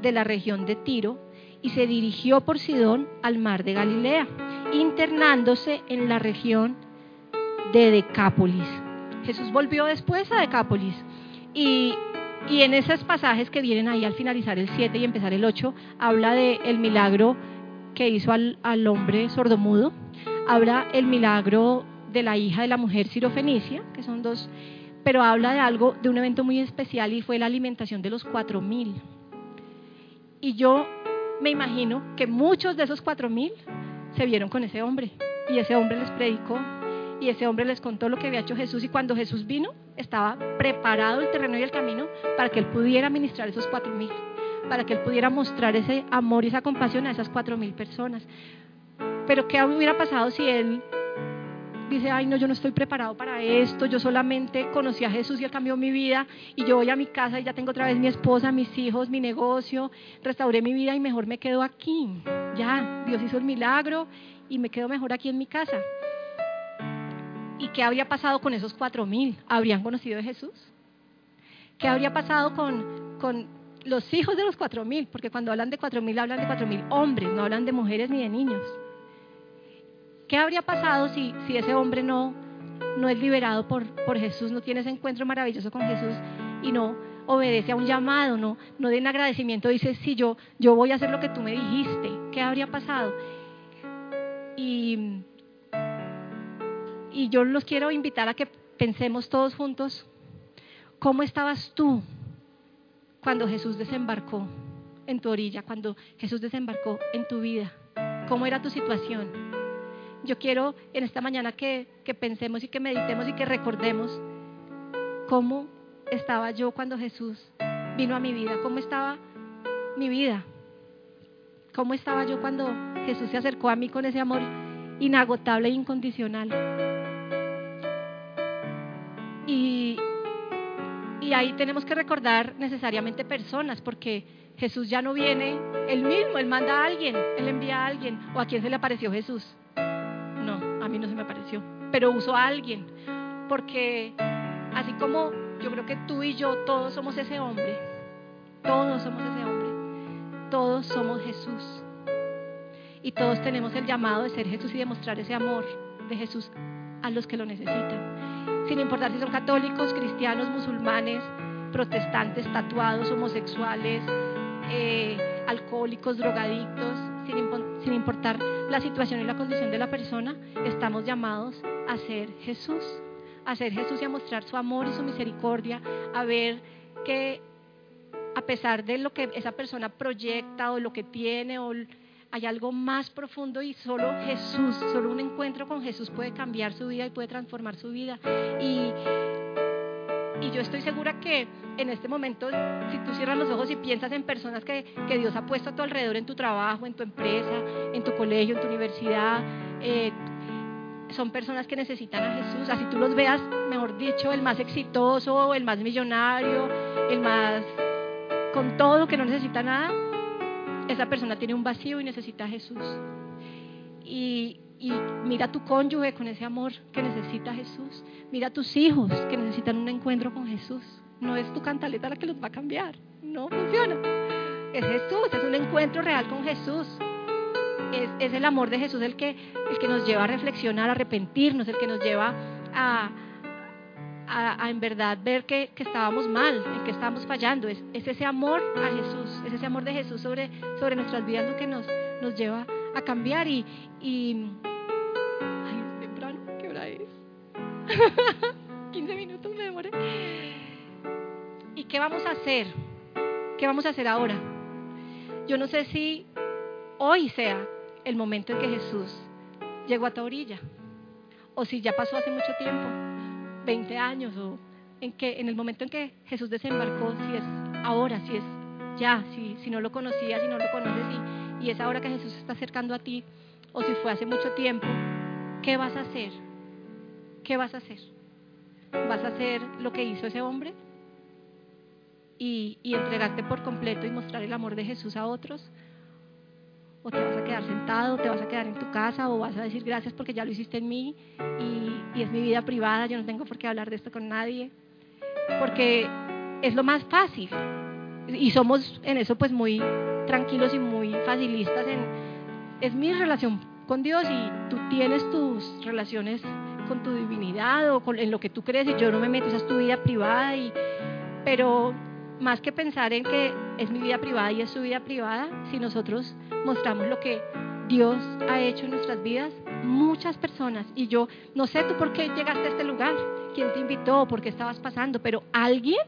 de la región de Tiro y se dirigió por Sidón al mar de Galilea, internándose en la región de Decápolis. Jesús volvió después a Decápolis y y en esos pasajes que vienen ahí al finalizar el 7 y empezar el 8, habla del el milagro que hizo al, al hombre sordomudo, habla el milagro de la hija de la mujer sirofenicia, que son dos, pero habla de algo, de un evento muy especial y fue la alimentación de los cuatro mil. Y yo me imagino que muchos de esos cuatro mil se vieron con ese hombre y ese hombre les predicó y ese hombre les contó lo que había hecho Jesús y cuando Jesús vino estaba preparado el terreno y el camino para que él pudiera ministrar esos cuatro mil, para que él pudiera mostrar ese amor y esa compasión a esas cuatro mil personas. Pero ¿qué hubiera pasado si él dice, ay no, yo no estoy preparado para esto, yo solamente conocí a Jesús y él cambió mi vida y yo voy a mi casa y ya tengo otra vez mi esposa, mis hijos, mi negocio, restauré mi vida y mejor me quedo aquí. Ya, Dios hizo el milagro y me quedo mejor aquí en mi casa. ¿Y qué habría pasado con esos cuatro mil? ¿Habrían conocido a Jesús? ¿Qué habría pasado con, con los hijos de los cuatro mil? Porque cuando hablan de cuatro mil, hablan de cuatro mil hombres, no hablan de mujeres ni de niños. ¿Qué habría pasado si, si ese hombre no, no es liberado por, por Jesús, no tiene ese encuentro maravilloso con Jesús y no obedece a un llamado, no, no de un agradecimiento, dice, sí, yo, yo voy a hacer lo que tú me dijiste? ¿Qué habría pasado? Y y yo los quiero invitar a que pensemos todos juntos, ¿cómo estabas tú cuando Jesús desembarcó en tu orilla, cuando Jesús desembarcó en tu vida? ¿Cómo era tu situación? Yo quiero en esta mañana que, que pensemos y que meditemos y que recordemos cómo estaba yo cuando Jesús vino a mi vida, cómo estaba mi vida, cómo estaba yo cuando Jesús se acercó a mí con ese amor inagotable e incondicional. Ahí tenemos que recordar necesariamente personas, porque Jesús ya no viene él mismo, Él manda a alguien, Él envía a alguien. ¿O a quién se le apareció Jesús? No, a mí no se me apareció, pero usó a alguien, porque así como yo creo que tú y yo todos somos ese hombre, todos somos ese hombre, todos somos Jesús. Y todos tenemos el llamado de ser Jesús y demostrar ese amor de Jesús a los que lo necesitan sin importar si son católicos, cristianos, musulmanes, protestantes, tatuados, homosexuales, eh, alcohólicos, drogadictos, sin, sin importar la situación y la condición de la persona, estamos llamados a ser Jesús, a ser Jesús y a mostrar su amor y su misericordia, a ver que a pesar de lo que esa persona proyecta o lo que tiene o hay algo más profundo y solo Jesús, solo un encuentro con Jesús puede cambiar su vida y puede transformar su vida. Y, yo estoy segura que en este momento, si tú cierras los ojos y piensas en personas que, que Dios ha puesto a tu alrededor en tu trabajo, en tu empresa, en tu colegio, en tu universidad, eh, son personas que necesitan a Jesús. Así tú los veas, mejor dicho, el más exitoso, el más millonario, el más con todo, que no necesita nada esa persona tiene un vacío y necesita a Jesús. Y, y mira a tu cónyuge con ese amor que necesita Jesús. Mira a tus hijos que necesitan un encuentro con Jesús. No es tu cantaleta la que los va a cambiar. No funciona. Es Jesús, es un encuentro real con Jesús. Es, es el amor de Jesús el que, el que nos lleva a reflexionar, a arrepentirnos, el que nos lleva a, a, a en verdad ver que, que, estábamos mal, en que estábamos fallando. Es, es, ese amor a Jesús, es ese amor de Jesús sobre, sobre nuestras vidas lo que nos, nos lleva a cambiar. Y, y... Ay, es temprano, ¿qué hora es? 15 minutos me demoré. ¿Y qué vamos a hacer? ¿Qué vamos a hacer ahora? Yo no sé si hoy sea el momento en que Jesús llegó a tu orilla, o si ya pasó hace mucho tiempo, 20 años, o en, que, en el momento en que Jesús desembarcó, si es ahora, si es ya, si, si no lo conocías, si no lo conoces, y, y es ahora que Jesús se está acercando a ti, o si fue hace mucho tiempo, ¿qué vas a hacer? ¿Qué vas a hacer? ¿Vas a hacer lo que hizo ese hombre? Y, y, entregarte por completo y mostrar el amor de Jesús a otros? ¿O te vas a quedar sentado, te vas a quedar en tu casa, o vas a decir gracias porque ya lo hiciste en mí y, y es mi vida privada, yo no tengo por qué hablar de esto con nadie? Porque es lo más fácil. Y somos en eso pues muy tranquilos y muy facilistas en, es mi relación con Dios y tú tienes tus relaciones con tu divinidad o con, en lo que tú crees y yo no me meto, esa es tu vida privada y pero más que pensar en que es mi vida privada y es su vida privada, si nosotros mostramos lo que Dios ha hecho en nuestras vidas, muchas personas, y yo no sé tú por qué llegaste a este lugar, quién te invitó, por qué estabas pasando, pero alguien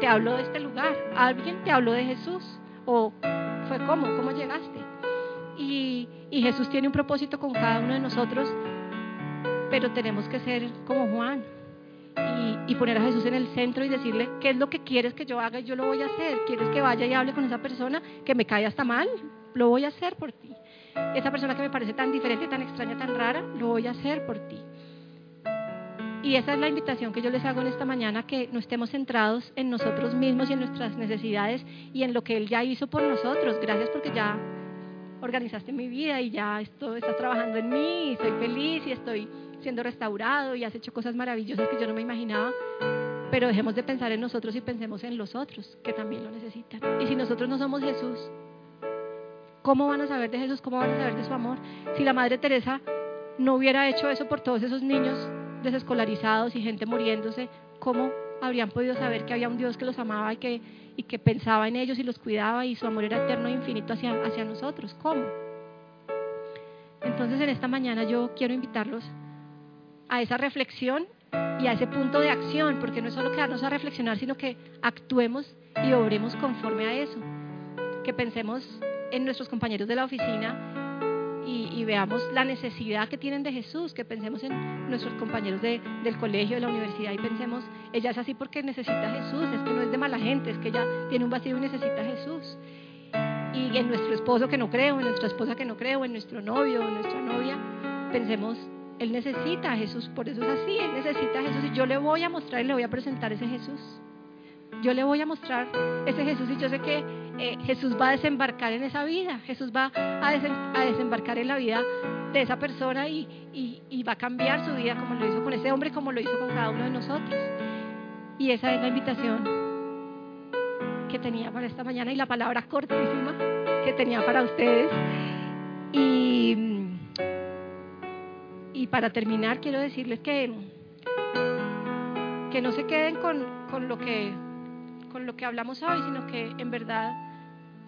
te habló de este lugar, alguien te habló de Jesús, o fue cómo, cómo llegaste. Y, y Jesús tiene un propósito con cada uno de nosotros, pero tenemos que ser como Juan, y, y, poner a Jesús en el centro y decirle, ¿qué es lo que quieres que yo haga? Yo lo voy a hacer. ¿Quieres que vaya y hable con esa persona que me cae hasta mal? Lo voy a hacer por ti. Esa persona que me parece tan diferente, tan extraña, tan rara, lo voy a hacer por ti. Y esa es la invitación que yo les hago en esta mañana, que no estemos centrados en nosotros mismos y en nuestras necesidades y en lo que Él ya hizo por nosotros. Gracias porque ya organizaste mi vida y ya esto, estás trabajando en mí y soy feliz y estoy siendo restaurado y has hecho cosas maravillosas que yo no me imaginaba, pero dejemos de pensar en nosotros y pensemos en los otros que también lo necesitan. Y si nosotros no somos Jesús, ¿cómo van a saber de Jesús? ¿Cómo van a saber de su amor? Si la Madre Teresa no hubiera hecho eso por todos esos niños desescolarizados y gente muriéndose, ¿cómo habrían podido saber que había un Dios que los amaba y que, y que pensaba en ellos y los cuidaba y su amor era eterno e infinito hacia, hacia nosotros? ¿Cómo? Entonces en esta mañana yo quiero invitarlos a esa reflexión y a ese punto de acción, porque no es solo quedarnos a reflexionar, sino que actuemos y obremos conforme a eso. Que pensemos en nuestros compañeros de la oficina y, veamos la necesidad que tienen de Jesús, que pensemos en nuestros compañeros de, del colegio, de la universidad y pensemos, ella es así porque necesita Jesús, es que no es de mala gente, es que ella tiene un vacío y necesita Jesús. Y en nuestro esposo que no creo, en nuestra esposa que no creo, en nuestro novio, en nuestra novia, pensemos él necesita a Jesús, por eso es así, Él necesita a Jesús y yo le voy a mostrar y le voy a presentar ese Jesús. Yo le voy a mostrar ese Jesús y yo sé que eh, Jesús va a desembarcar en esa vida, Jesús va a, desem a desembarcar en la vida de esa persona y, y, y, va a cambiar su vida como lo hizo con ese hombre, como lo hizo con cada uno de nosotros. Y esa es la invitación que tenía para esta mañana y la palabra cortísima que tenía para ustedes. Y y para terminar, quiero decirles que, que no se queden con, con, lo que, con lo que hablamos hoy, sino que en verdad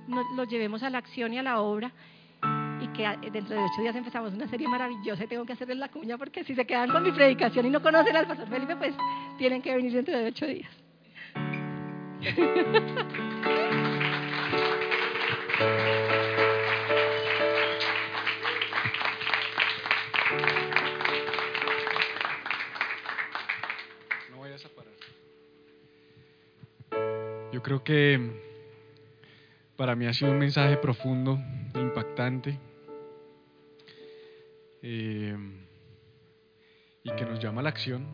nos, lo llevemos a la acción y a la obra. Y que dentro de ocho días empezamos una serie maravillosa y tengo que hacerles la cuña porque si se quedan con mi predicación y no conocen al pastor Felipe, pues tienen que venir dentro de ocho días. creo que para mí ha sido un mensaje profundo, impactante, eh, y que nos llama a la acción,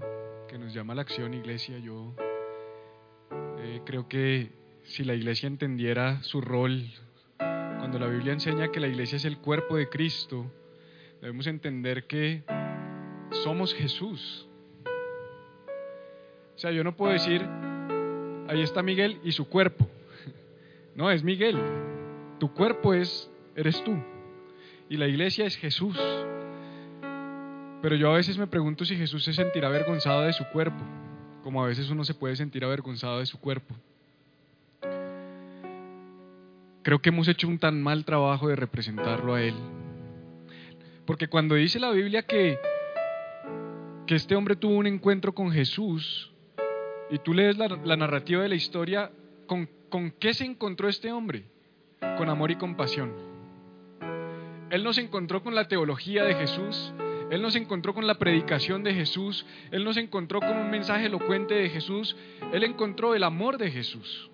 que nos llama a la acción, iglesia. Yo eh, creo que si la iglesia entendiera su rol cuando la Biblia enseña que la iglesia es el cuerpo de Cristo, debemos entender que somos Jesús. O sea, yo no puedo decir, ahí está Miguel y su cuerpo. No, es Miguel. Tu cuerpo es, eres tú. Y la iglesia es Jesús. Pero yo a veces me pregunto si Jesús se sentirá avergonzado de su cuerpo, como a veces uno se puede sentir avergonzado de su cuerpo. Creo que hemos hecho un tan mal trabajo de representarlo a Él. Porque cuando dice la Biblia que, que este hombre tuvo un encuentro con Jesús, y tú lees la, narrativa de la historia, ¿con, ¿con qué se encontró este hombre? Con amor y compasión. Él no se encontró con la teología de Jesús, él no se encontró con la predicación de Jesús, Él no se encontró con un mensaje elocuente de Jesús, Él encontró el amor de Jesús.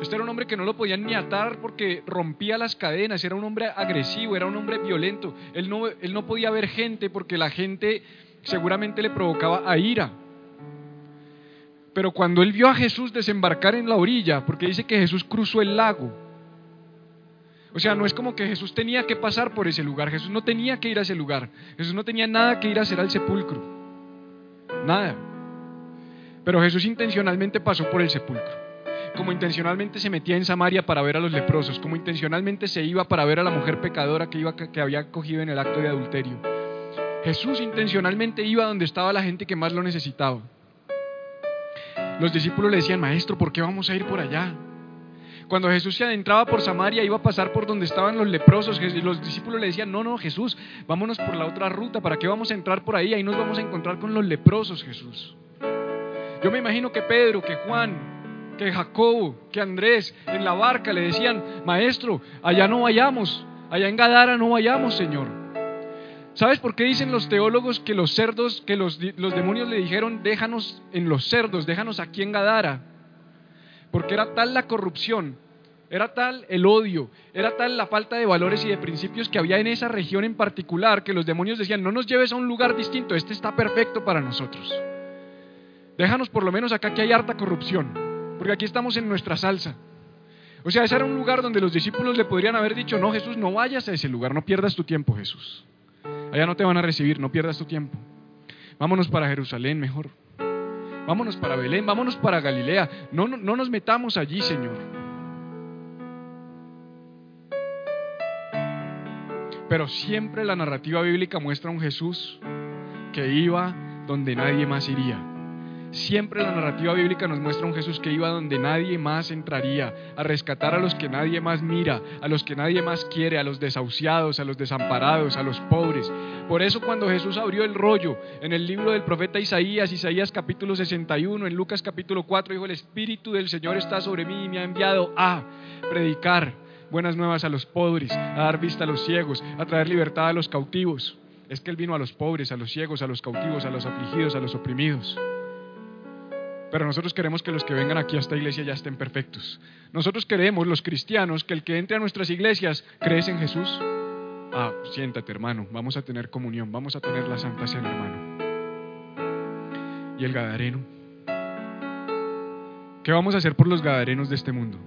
Este era un hombre que no lo podían ni atar porque rompía las cadenas, era un hombre agresivo, era un hombre violento. Él no, él no podía ver gente porque la gente seguramente le provocaba a ira. Pero cuando él vio a Jesús desembarcar en la orilla, porque dice que Jesús cruzó el lago, o sea, no es como que Jesús tenía que pasar por ese lugar, Jesús no tenía que ir a ese lugar, Jesús no tenía nada que ir a hacer al sepulcro, nada. Pero Jesús intencionalmente pasó por el sepulcro, como intencionalmente se metía en Samaria para ver a los leprosos, como intencionalmente se iba para ver a la mujer pecadora que, iba, que había cogido en el acto de adulterio. Jesús intencionalmente iba donde estaba la gente que más lo necesitaba. Los discípulos le decían, maestro, ¿por qué vamos a ir por allá? Cuando Jesús se adentraba por Samaria, iba a pasar por donde estaban los leprosos. Y los discípulos le decían, no, no, Jesús, vámonos por la otra ruta. ¿Para qué vamos a entrar por ahí? Ahí nos vamos a encontrar con los leprosos, Jesús. Yo me imagino que Pedro, que Juan, que Jacobo, que Andrés en la barca le decían, maestro, allá no vayamos, allá en Gadara no vayamos, Señor. ¿Sabes por qué dicen los teólogos que los cerdos, que los, los demonios le dijeron, déjanos en los cerdos, déjanos aquí en Gadara? porque era tal la corrupción, era tal el odio, era tal la falta de valores y de principios que había en esa región en particular que los demonios decían, no nos lleves a un lugar distinto, este está perfecto para nosotros. Déjanos por lo menos acá que hay harta corrupción, porque aquí estamos en nuestra salsa. O sea, ese era un lugar donde los discípulos le podrían haber dicho, no Jesús, no vayas a ese lugar, no pierdas tu tiempo Jesús. Allá no te van a recibir, no pierdas tu tiempo. Vámonos para Jerusalén mejor vámonos para Belén, vámonos para Galilea. No, no, no nos metamos allí, Señor. Pero siempre la narrativa bíblica muestra un Jesús que iba donde nadie más iría. Siempre la narrativa bíblica nos muestra un Jesús que iba donde nadie más entraría, a rescatar a los que nadie más mira, a los que nadie más quiere, a los desahuciados, a los desamparados, a los pobres. Por eso cuando Jesús abrió el rollo en el libro del profeta Isaías, Isaías capítulo 61, en Lucas capítulo 4, dijo, el Espíritu del Señor está sobre mí y me ha enviado a predicar buenas nuevas a los pobres, a dar vista a los ciegos, a traer libertad a los cautivos. Es que Él vino a los pobres, a los ciegos, a los cautivos, a los afligidos, a los oprimidos. Pero nosotros queremos que los que vengan aquí a esta iglesia ya estén perfectos. Nosotros queremos, los cristianos, que el que entre a nuestras iglesias crees en Jesús. Ah, siéntate hermano, vamos a tener comunión, vamos a tener la Santa Cena hermano. ¿Y el Gadareno? ¿Qué vamos a hacer por los Gadarenos de este mundo?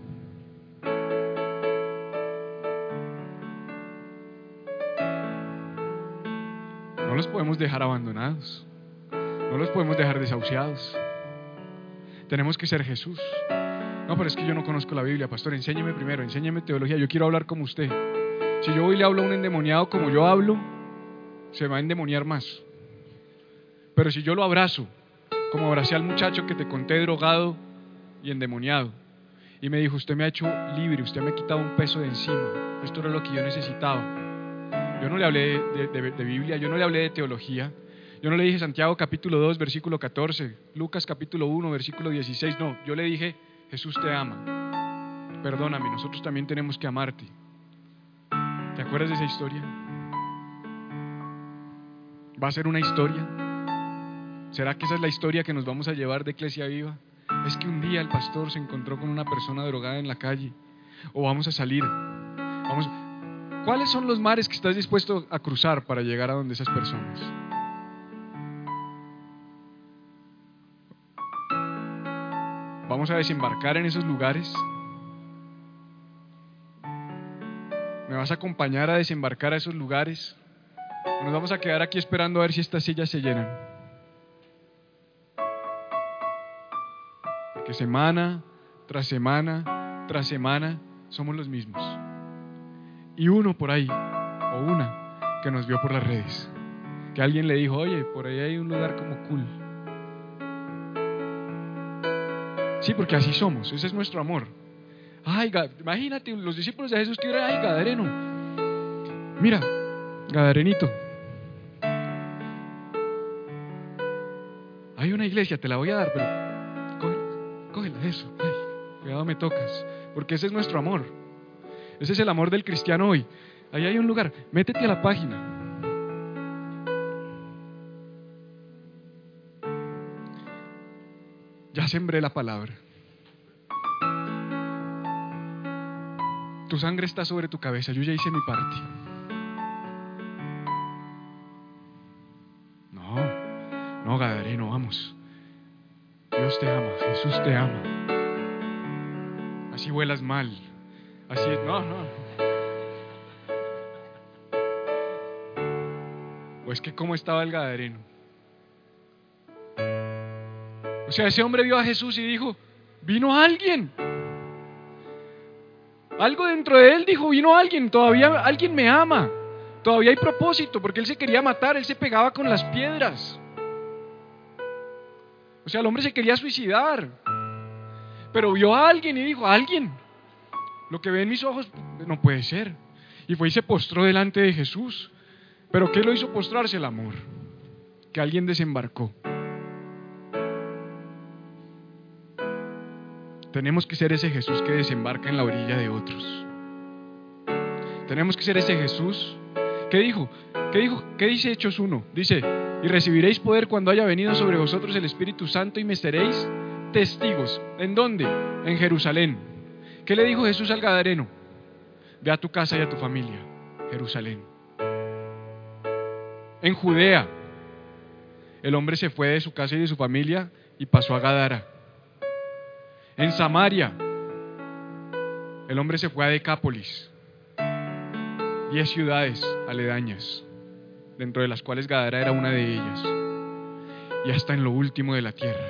No los podemos dejar abandonados. No los podemos dejar desahuciados. Tenemos que ser Jesús. No, pero es que yo no conozco la Biblia, pastor. Enséñeme primero, enséñeme teología. Yo quiero hablar como usted. Si yo hoy le hablo a un endemoniado como yo hablo, se va a endemoniar más. Pero si yo lo abrazo, como abracé al muchacho que te conté drogado y endemoniado, y me dijo, usted me ha hecho libre, usted me ha quitado un peso de encima, esto era lo que yo necesitaba. Yo no le hablé de, de Biblia, yo no le hablé de teología, yo no le dije Santiago capítulo 2, versículo 14, Lucas capítulo 1, versículo 16, no, yo le dije, Jesús te ama, perdóname, nosotros también tenemos que amarte. ¿Te acuerdas de esa historia? ¿Va a ser una historia? ¿Será que esa es la historia que nos vamos a llevar de Iglesia Viva? Es que un día el pastor se encontró con una persona drogada en la calle. O vamos a salir. Vamos. ¿Cuáles son los mares que estás dispuesto a cruzar para llegar a donde esas personas? Vamos a desembarcar en esos lugares. ¿Me vas a acompañar a desembarcar a esos lugares? ¿O nos vamos a quedar aquí esperando a ver si estas sillas se llenan? Porque semana tras semana tras semana somos los mismos. Y uno por ahí, o una, que nos vio por las redes. Que alguien le dijo, oye, por ahí hay un lugar como cool. Sí, porque así somos, ese es nuestro amor. Ay, imagínate, los discípulos de Jesús que eran, ay, Gadareno. Mira, Gadarenito. Hay una iglesia, te la voy a dar, pero cógela, cógela eso. Ay, cuidado, me tocas. Porque ese es nuestro amor. Ese es el amor del cristiano hoy. Ahí hay un lugar. Métete a la página. Ya sembré la palabra. Tu sangre está sobre tu cabeza. Yo ya hice mi parte. No, no, Gadareno, vamos. Dios te ama, Jesús te ama. Así vuelas mal. Así, no, no. O es que cómo estaba el Gadareno. Sea, ese hombre vio a Jesús y dijo, vino alguien. Algo dentro de él dijo, vino alguien, todavía alguien me ama. Todavía hay propósito, porque él se quería matar, él se pegaba con las piedras. O sea, el hombre se quería suicidar. Pero vio a alguien y dijo, alguien. Lo que ve en mis ojos no puede ser. Y fue y se postró delante de Jesús. Pero ¿qué lo hizo postrarse? El amor. Que alguien desembarcó. Tenemos que ser ese Jesús que desembarca en la orilla de otros. Tenemos que ser ese Jesús. ¿Qué dijo? ¿Qué dijo? ¿Qué dice Hechos 1? Dice, y recibiréis poder cuando haya venido sobre vosotros el Espíritu Santo y me seréis testigos. ¿En dónde? En Jerusalén ¿Qué le dijo Jesús al Gadareno? Ve a tu casa y a tu familia, Jerusalén. En Judea, el hombre se fue de su casa y de su familia y pasó a Gadara. En Samaria, el hombre se fue a Decápolis, diez ciudades aledañas, dentro de las cuales Gadara era una de ellas. Y hasta en lo último de la tierra.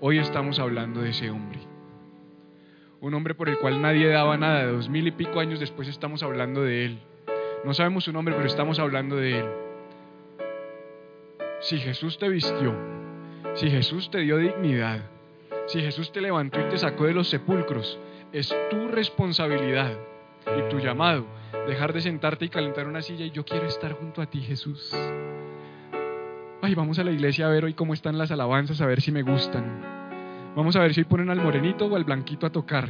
Hoy estamos hablando de ese hombre un hombre por el cual nadie daba nada. Dos mil y pico años después estamos hablando de él. No sabemos su nombre, pero estamos hablando de él. Si Jesús te vistió, si Jesús te dio dignidad, si Jesús te levantó y te sacó de los sepulcros, es tu responsabilidad y tu llamado dejar de sentarte y calentar una silla y yo quiero estar junto a ti, Jesús. Ay, vamos a la iglesia a ver hoy cómo están las alabanzas, a ver si me gustan. Vamos a ver si ponen al morenito o al blanquito a tocar.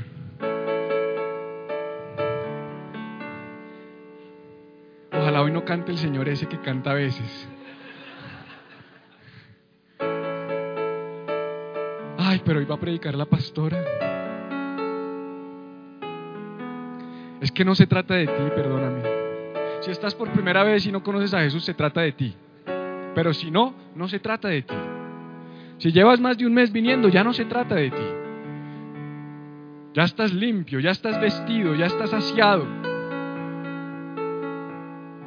Ojalá hoy no cante el Señor ese que canta a veces. Pero hoy va a predicar la pastora. Es que no se trata de ti, perdóname. Si estás por primera vez y no conoces a Jesús, se trata de ti. Pero si no, no se trata de ti. Si llevas más de un mes viniendo, ya no se trata de ti. Ya estás limpio, ya estás vestido, ya estás saciado.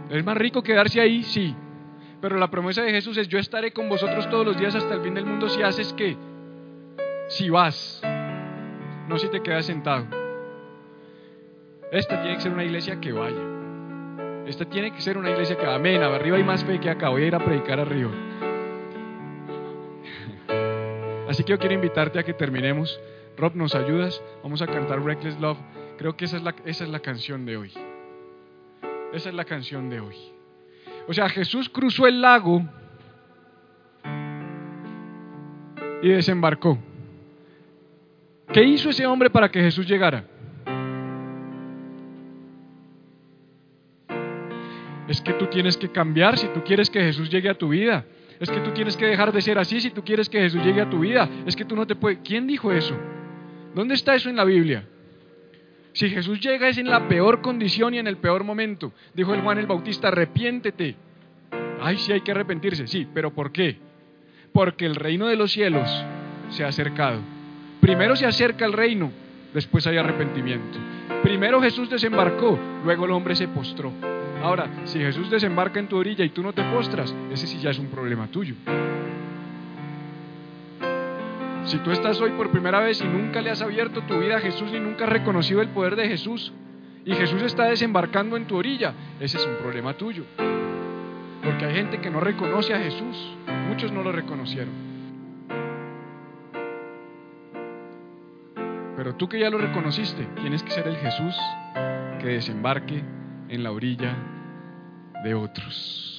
¿Es más rico quedarse ahí? Sí. Pero la promesa de Jesús es, yo estaré con vosotros todos los días hasta el fin del mundo si haces qué. Si vas, no si te quedas sentado. Esta tiene que ser una iglesia que vaya. Esta tiene que ser una iglesia que, amén, arriba hay más fe que acá. Voy a ir a predicar arriba. Así que yo quiero invitarte a que terminemos. Rob, ¿nos ayudas? Vamos a cantar Reckless Love. Creo que esa es la, esa es la canción de hoy. Esa es la canción de hoy. O sea, Jesús cruzó el lago y desembarcó. ¿Qué hizo ese hombre para que Jesús llegara? Es que tú tienes que cambiar si tú quieres que Jesús llegue a tu vida. Es que tú tienes que dejar de ser así si tú quieres que Jesús llegue a tu vida. Es que tú no te puedes... ¿Quién dijo eso? ¿Dónde está eso en la Biblia? Si Jesús llega es en la peor condición y en el peor momento. Dijo el Juan el Bautista, arrepiéntete. Ay, sí hay que arrepentirse, sí, pero ¿por qué? Porque el reino de los cielos se ha acercado. Primero se acerca el reino después hay arrepentimiento. Primero Jesús desembarcó, luego el hombre se postró. Ahora, si Jesús desembarca en tu orilla y tú no te postras, ese sí ya es un problema tuyo. Si tú estás hoy por primera vez y nunca le has abierto tu vida a Jesús ni nunca has reconocido el poder de Jesús y Jesús está desembarcando en tu orilla, ese es un problema tuyo. Porque hay gente que no reconoce a Jesús. Muchos no lo reconocieron. Pero tú que ya lo reconociste, tienes que ser el Jesús que desembarque en la orilla de otros.